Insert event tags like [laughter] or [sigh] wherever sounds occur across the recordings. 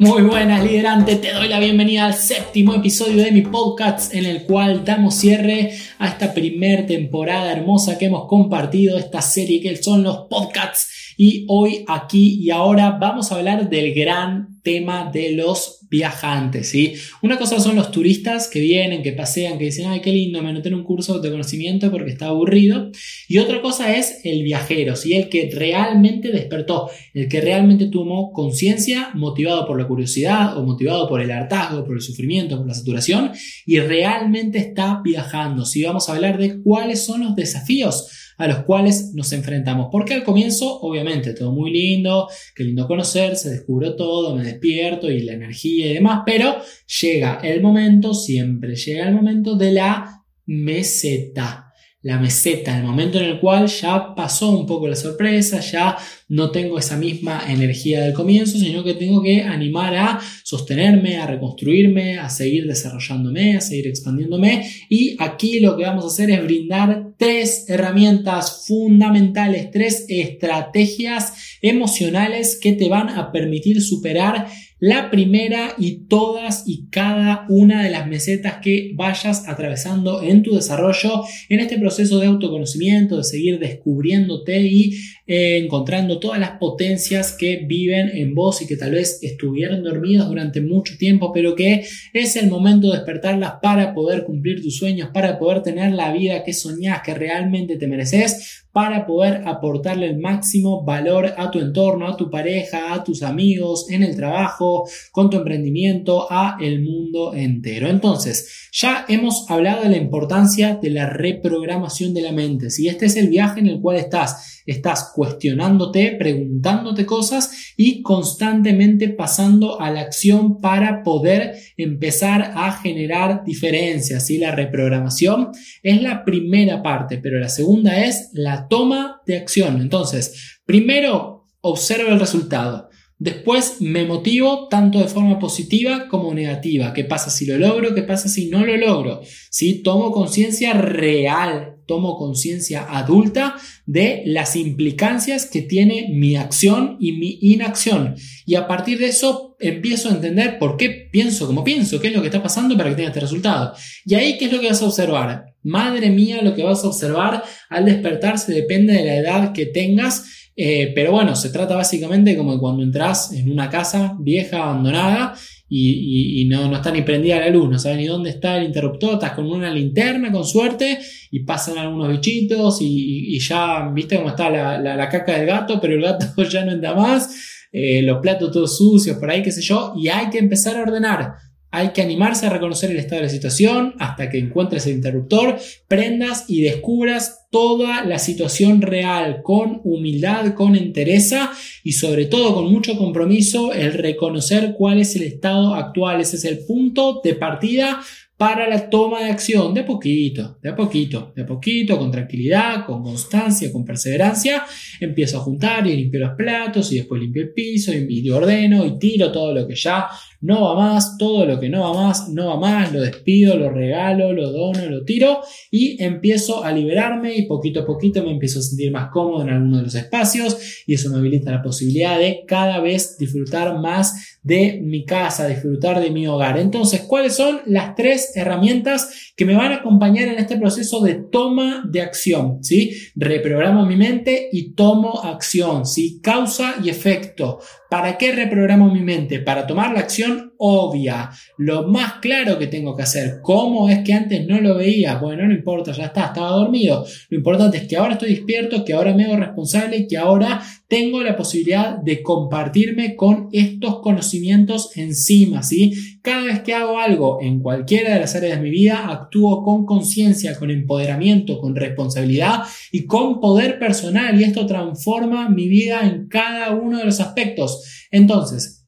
Muy buenas, liderante. Te doy la bienvenida al séptimo episodio de mi podcast en el cual damos cierre a esta primer temporada hermosa que hemos compartido, esta serie que son los podcasts. Y hoy, aquí y ahora vamos a hablar del gran tema de los viajantes, ¿sí? Una cosa son los turistas que vienen, que pasean, que dicen, ay, qué lindo, me anoté un curso de conocimiento porque está aburrido. Y otra cosa es el viajero, ¿sí? El que realmente despertó, el que realmente tomó conciencia, motivado por la curiosidad o motivado por el hartazgo, por el sufrimiento, por la saturación, y realmente está viajando, ¿sí? Vamos a hablar de cuáles son los desafíos a los cuales nos enfrentamos. Porque al comienzo, obviamente, todo muy lindo, qué lindo conocerse, descubro todo, me despierto y la energía y demás, pero llega el momento, siempre llega el momento de la meseta la meseta, el momento en el cual ya pasó un poco la sorpresa, ya no tengo esa misma energía del comienzo, sino que tengo que animar a sostenerme, a reconstruirme, a seguir desarrollándome, a seguir expandiéndome. Y aquí lo que vamos a hacer es brindar tres herramientas fundamentales, tres estrategias emocionales que te van a permitir superar la primera y todas y cada una de las mesetas que vayas atravesando en tu desarrollo, en este proceso de autoconocimiento, de seguir descubriéndote y eh, encontrando todas las potencias que viven en vos y que tal vez estuvieron dormidas durante mucho tiempo, pero que es el momento de despertarlas para poder cumplir tus sueños, para poder tener la vida que soñás, que realmente te mereces, para poder aportarle el máximo valor a tu entorno, a tu pareja, a tus amigos, en el trabajo, con tu emprendimiento, a el mundo entero. Entonces, ya hemos hablado de la importancia de la reprogramación de la mente. Si este es el viaje en el cual estás, estás cuestionándote, preguntándote cosas y constantemente pasando a la acción para poder empezar a generar diferencias. y La reprogramación es la primera parte, pero la segunda es la toma de acción. Entonces, primero observo el resultado. Después me motivo tanto de forma positiva como negativa. ¿Qué pasa si lo logro? ¿Qué pasa si no lo logro? Si tomo conciencia real, tomo conciencia adulta de las implicancias que tiene mi acción y mi inacción. Y a partir de eso empiezo a entender por qué pienso como pienso, qué es lo que está pasando para que tenga este resultado. Y ahí, ¿qué es lo que vas a observar? Madre mía, lo que vas a observar al despertarse depende de la edad que tengas, eh, pero bueno, se trata básicamente como cuando entras en una casa vieja, abandonada, y, no, no, está ni prendida la luz, no sabes ni dónde está el interruptor, estás con una linterna con suerte y pasan algunos bichitos y, ya viste cómo está la, caca del gato, pero el gato [laughs] ya no anda más, eh, los platos todos sucios por ahí, qué sé yo, y hay que empezar a ordenar. Hay que animarse a reconocer el estado de la situación hasta que encuentres el interruptor, prendas y descubras toda la situación real con humildad, con entereza y sobre todo con mucho compromiso el reconocer cuál es el estado actual. Ese es el punto de partida para la toma de acción de poquito, de a poquito, de a poquito, con tranquilidad, con constancia, con perseverancia. Empiezo a juntar y limpio los platos y después limpio el piso y, y ordeno y tiro todo lo que ya no va más, todo lo que no va más, no va más, lo despido, lo regalo, lo dono, lo tiro y empiezo a liberarme y poquito a poquito me empiezo a sentir más cómodo en alguno de los espacios y eso me habilita la posibilidad de cada vez disfrutar más de mi casa, disfrutar de mi hogar. Entonces, ¿cuáles son las tres herramientas que me van a acompañar en este proceso de toma de acción? ¿Sí? Reprogramo mi mente y tomo acción, ¿sí? Causa y efecto. ¿Para qué reprogramo mi mente? Para tomar la acción obvia, lo más claro que tengo que hacer. ¿Cómo es que antes no lo veía? Bueno, no importa, ya está, estaba dormido. Lo importante es que ahora estoy despierto, que ahora me hago responsable y que ahora tengo la posibilidad de compartirme con estos conocimientos encima, ¿sí? Cada vez que hago algo en cualquiera de las áreas de mi vida, actúo con conciencia, con empoderamiento, con responsabilidad y con poder personal y esto transforma mi vida en cada uno de los aspectos. Entonces,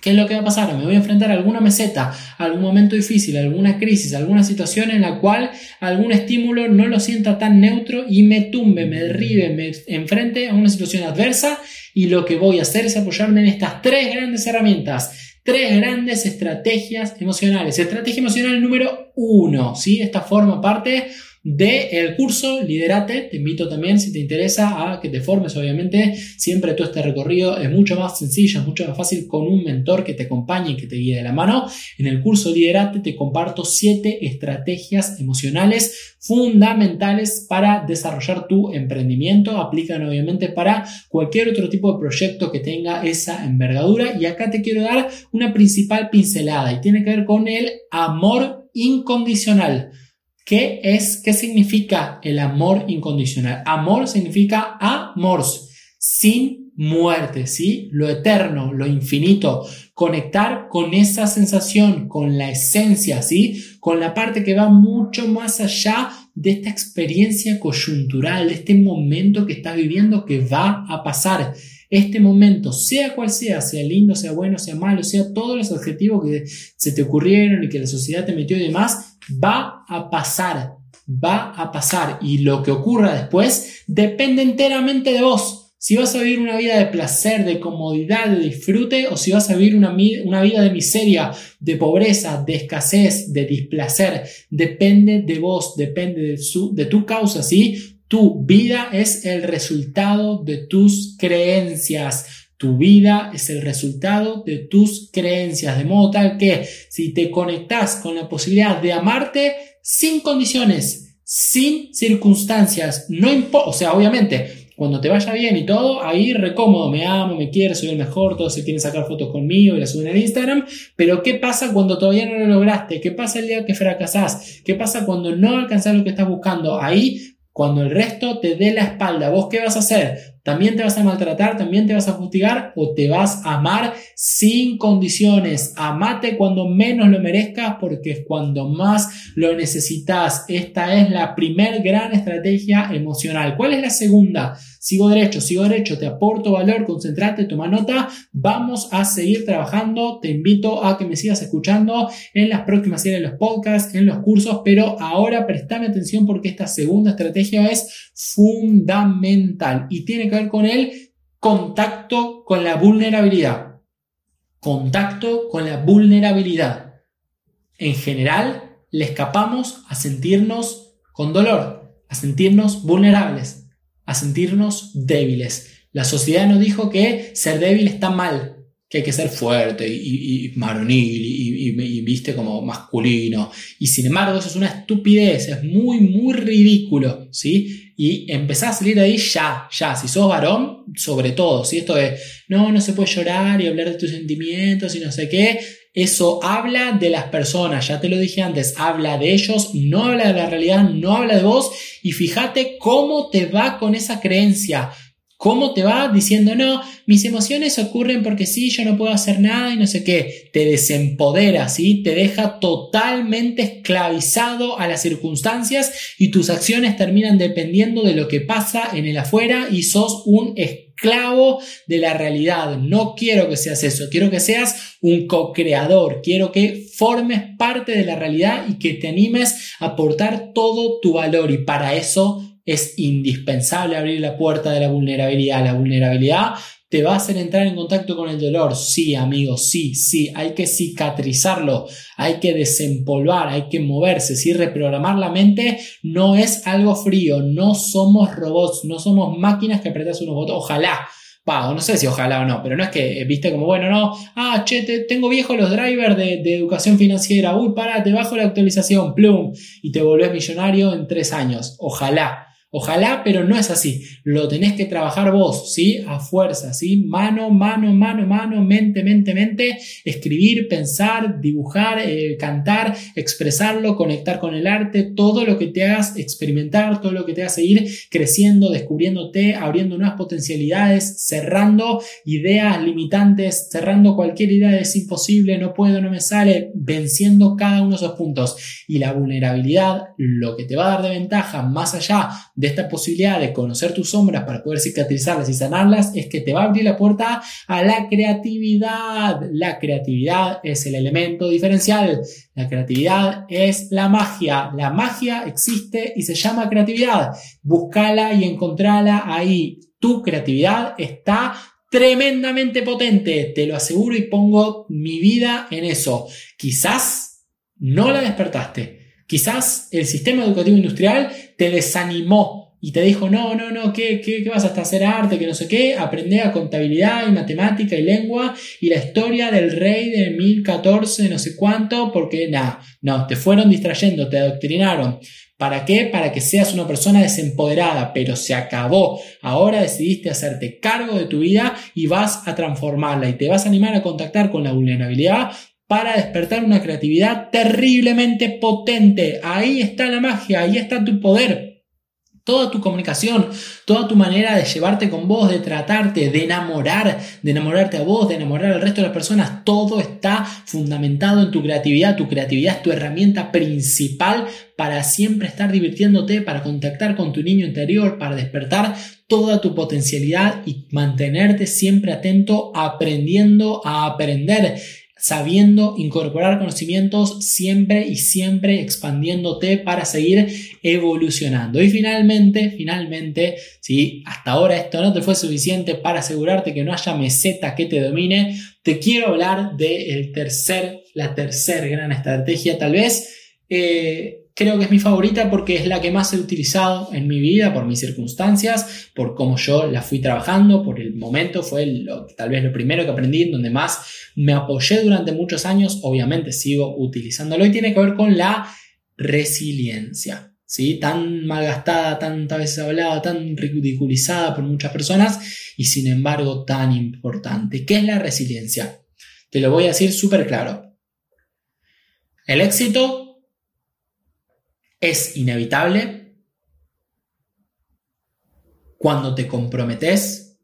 ¿Qué es lo que va a pasar? Me voy a enfrentar a alguna meseta, a algún momento difícil, a alguna crisis, a alguna situación en la cual algún estímulo no lo sienta tan neutro y me tumbe, me derribe, me enfrente a una situación adversa y lo que voy a hacer es apoyarme en estas tres grandes herramientas tres grandes estrategias emocionales. Estrategia emocional número uno, ¿sí? Esta forma parte del curso Liderate. Te invito también, si te interesa, a que te formes, obviamente. Siempre todo este recorrido es mucho más sencillo, es mucho más fácil con un mentor que te acompañe y que te guíe de la mano. En el curso Liderate te comparto siete estrategias emocionales fundamentales para desarrollar tu emprendimiento. Aplican obviamente para cualquier otro tipo de proyecto que tenga esa envergadura. Y acá te quiero dar una principal pincelada y tiene que ver con el amor incondicional. ¿Qué es? ¿Qué significa el amor incondicional? Amor significa amor, sin muerte, ¿sí? Lo eterno, lo infinito. Conectar con esa sensación, con la esencia, ¿sí? Con la parte que va mucho más allá de esta experiencia coyuntural, de este momento que estás viviendo que va a pasar. Este momento, sea cual sea, sea lindo, sea bueno, sea malo, sea todos los adjetivos que se te ocurrieron y que la sociedad te metió y demás, va a pasar, va a pasar y lo que ocurra después depende enteramente de vos. Si vas a vivir una vida de placer, de comodidad, de disfrute, o si vas a vivir una, vida de miseria, de pobreza, de escasez, de displacer, depende de vos, depende de, de tu causa, ¿sí? Tu vida es el resultado de tus creencias. Tu vida es el resultado de tus creencias, de modo tal que si te conectas con la posibilidad de amarte sin condiciones, sin circunstancias, no importa, o sea, obviamente, cuando te vaya bien y todo, ahí recómodo, me amo, me quiere, soy el mejor, todos se quieren sacar fotos conmigo y las suben en Instagram, pero ¿qué pasa cuando todavía no lo lograste? ¿Qué pasa el día que fracasás? ¿Qué pasa cuando no alcanzas lo que estás buscando? Ahí, cuando el resto te dé la espalda, ¿vos qué vas a hacer? también te vas a maltratar, también te vas a fustigar o te vas a amar sin condiciones. Amate cuando menos lo merezcas porque es cuando más lo necesitas. Esta es la primer gran estrategia emocional. ¿Cuál es la segunda? Sigo derecho, sigo derecho, te aporto valor, concentrate, toma nota. Vamos a seguir trabajando. Te invito a que me sigas escuchando en las próximas series de los podcasts, en los cursos, pero ahora prestame atención porque esta segunda estrategia es fundamental y tiene que con el contacto con la vulnerabilidad. Contacto con la vulnerabilidad. En general, le escapamos a sentirnos con dolor, a sentirnos vulnerables, a sentirnos débiles. La sociedad nos dijo que ser débil está mal, que hay que ser fuerte y, y, y y, viste como masculino. Y sin embargo, eso es una estupidez, es muy, muy ridículo, ¿sí? Y empezar a salir de ahí ya, ya. Si sos varón, sobre todo, si Esto de, no, no se puede llorar y hablar de tus sentimientos y no sé qué. Eso habla de las personas, ya te lo dije antes, habla de ellos, no habla de la realidad, no habla de vos. Y fíjate cómo te va con esa creencia ¿Cómo te va diciendo, no, mis emociones ocurren porque sí, yo no puedo hacer nada y no sé qué? Te desempodera, ¿sí? Te deja totalmente esclavizado a las circunstancias y tus acciones terminan dependiendo de lo que pasa en el afuera y sos un esclavo de la realidad. No quiero que seas eso, quiero que seas un co-creador, quiero que formes parte de la realidad y que te animes a aportar todo tu valor y para eso es indispensable abrir la puerta de la vulnerabilidad. La vulnerabilidad te va a hacer entrar en contacto con el dolor. Sí, amigos, sí, sí, hay que cicatrizarlo, hay que desempolvar, hay que moverse, sí, reprogramar la mente no es algo frío, no somos robots, no somos máquinas que apretas unos botones, ojalá. Pa, no sé si ojalá o no, pero no es que, viste, como bueno, no, ah, che, tengo viejos los drivers de, de, educación financiera, uy, para, te bajo la actualización, plum, y te volvés millonario en tres años. Ojalá, Ojalá, pero no es así. Lo tenés que trabajar vos, ¿sí? A fuerza, ¿sí? Mano, mano, mano, mano, mente, mente, mente. Escribir, pensar, dibujar, eh, cantar, expresarlo, conectar con el arte, todo lo que te hagas experimentar, todo lo que te haga seguir creciendo, descubriéndote, abriendo nuevas potencialidades, cerrando ideas limitantes, cerrando cualquier idea de es imposible, no puedo, no me sale, venciendo cada uno de esos puntos. Y la vulnerabilidad, lo que te va a dar de ventaja más allá de esta posibilidad de conocer tus sombras para poder cicatrizarlas y sanarlas es que te va a abrir la puerta a la creatividad. La creatividad es el elemento diferencial. La creatividad es la magia. La magia existe y se llama creatividad. Búscala y encontrala ahí. Tu creatividad está tremendamente potente, te lo aseguro y pongo mi vida en eso. Quizás no la despertaste Quizás el sistema educativo industrial te desanimó y te dijo, no, no, no, ¿qué, qué, vas hasta hacer arte? Que no sé qué, aprende a contabilidad y matemática y lengua y la historia del rey de 1014, no sé cuánto, porque nada, no, te fueron distrayendo, te adoctrinaron. ¿Para qué? Para que seas una persona desempoderada, pero se acabó. Ahora decidiste hacerte cargo de tu vida y vas a transformarla y te vas a animar a contactar con la vulnerabilidad para despertar una creatividad terriblemente potente. Ahí está la magia, ahí está tu poder. Toda tu comunicación, toda tu manera de llevarte con vos, de tratarte, de enamorar, de enamorarte a vos, de enamorar al resto de las personas, todo está fundamentado en tu creatividad. Tu creatividad es tu herramienta principal para siempre estar divirtiéndote, para contactar con tu niño interior, para despertar toda tu potencialidad y mantenerte siempre atento, aprendiendo a aprender sabiendo incorporar conocimientos siempre y siempre expandiéndote para seguir evolucionando. Y finalmente, finalmente, si hasta ahora esto no te fue suficiente para asegurarte que no haya meseta que te domine, te quiero hablar de el tercer, la tercera gran estrategia, tal vez. Eh, creo que es mi favorita porque es la que más he utilizado en mi vida por mis circunstancias, por cómo yo la fui trabajando, por el momento fue tal vez lo primero que aprendí, en donde más me apoyé durante muchos años, obviamente sigo utilizándolo y tiene que ver con la resiliencia. ¿Sí? Tan malgastada, tantas veces hablada, tan ridiculizada por muchas personas y sin embargo tan importante. ¿Qué es la resiliencia? Te lo voy a decir súper claro. El éxito es inevitable cuando te comprometes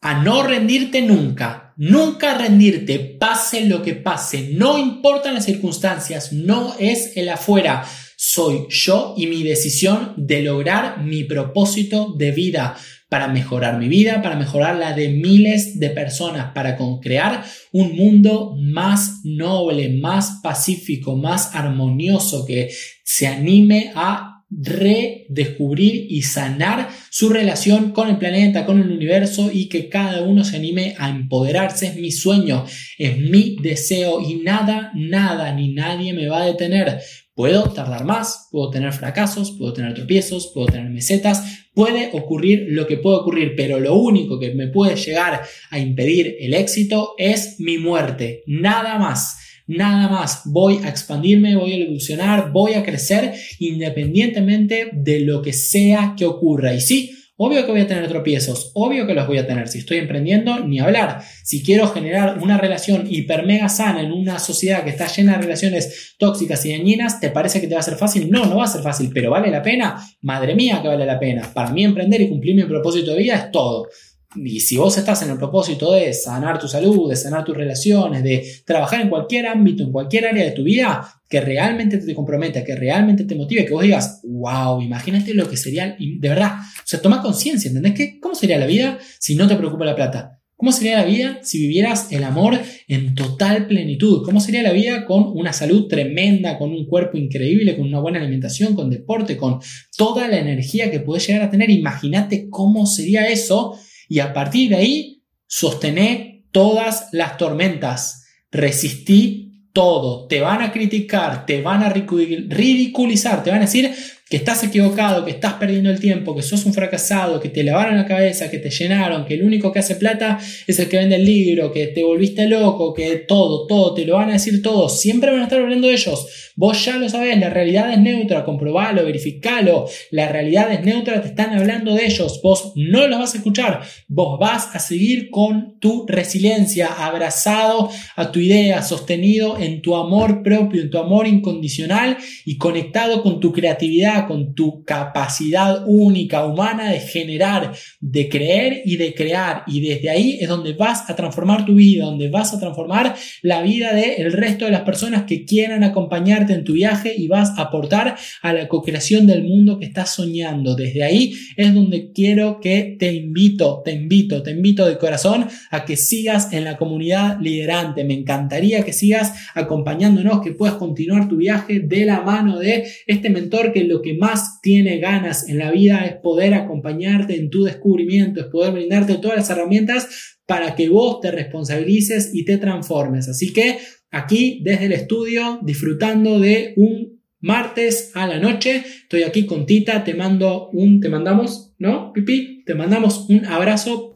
a no rendirte nunca, nunca rendirte, pase lo que pase, no importan las circunstancias, no es el afuera, soy yo y mi decisión de lograr mi propósito de vida para mejorar mi vida, para mejorar la de miles de personas, para crear un mundo más noble, más pacífico, más armonioso, que se anime a redescubrir y sanar su relación con el planeta, con el universo y que cada uno se anime a empoderarse. Es mi sueño, es mi deseo y nada, nada ni nadie me va a detener. Puedo tardar más, puedo tener fracasos, puedo tener tropiezos, puedo tener mesetas, puede ocurrir lo que puede ocurrir, pero lo único que me puede llegar a impedir el éxito es mi muerte, nada más. Nada más, voy a expandirme, voy a evolucionar, voy a crecer independientemente de lo que sea que ocurra. Y sí, Obvio que voy a tener tropiezos, obvio que los voy a tener. Si estoy emprendiendo, ni hablar. Si quiero generar una relación hiper mega sana en una sociedad que está llena de relaciones tóxicas y dañinas, ¿te parece que te va a ser fácil? No, no va a ser fácil, pero ¿vale la pena? Madre mía que vale la pena. Para mí emprender y cumplir mi propósito de vida es todo. Y si vos estás en el propósito de sanar tu salud, de sanar tus relaciones, de trabajar en cualquier ámbito, en cualquier área de tu vida, que realmente te comprometa, que realmente te motive, que vos digas, wow, imagínate lo que sería, de verdad, o sea, toma conciencia, ¿entendés? ¿Qué, ¿Cómo sería la vida si no te preocupa la plata? ¿Cómo sería la vida si vivieras el amor en total plenitud? ¿Cómo sería la vida con una salud tremenda, con un cuerpo increíble, con una buena alimentación, con deporte, con toda la energía que puedes llegar a tener? Imagínate cómo sería eso y a partir de ahí sostené todas las tormentas, resistí todo, te van a criticar, te van a ridiculizar, te van a decir que estás equivocado, que estás perdiendo el tiempo, que sos un fracasado, que te lavaron la cabeza, que te llenaron, que el único que hace plata es el que vende el libro, que te volviste loco, que todo, todo, te lo van a decir todo, siempre van a estar hablando de ellos. Vos ya lo sabés, la realidad es neutra, comprobalo, verificalo, la realidad es neutra, te están hablando de ellos, vos no los vas a escuchar, vos vas a seguir con tu resiliencia, abrazado a tu idea, sostenido en tu amor propio, en tu amor incondicional y conectado con tu creatividad con tu capacidad única humana de generar, de creer y de crear. Y desde ahí es donde vas a transformar tu vida, donde vas a transformar la vida del resto de las personas que quieran acompañarte en tu viaje y vas a aportar a la co-creación del mundo que estás soñando. Desde ahí es donde quiero que te invito, te invito, te invito de corazón a que sigas en la comunidad liderante. Me encantaría que sigas acompañándonos, que puedas continuar tu viaje de la mano de este mentor que lo más tiene ganas en la vida es poder acompañarte en tu descubrimiento, es poder brindarte todas las herramientas para que vos te responsabilices y te transformes. Así que aquí desde el estudio disfrutando de un martes a la noche. Estoy aquí con Tita, te mando un, te mandamos, ¿no? Pipi, te mandamos un abrazo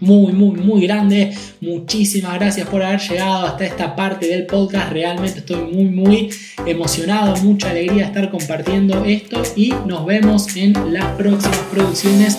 muy, muy, muy grande. Muchísimas gracias por haber llegado hasta esta parte del podcast. Realmente estoy muy, muy emocionado. Mucha alegría estar compartiendo esto y nos vemos en las próximas producciones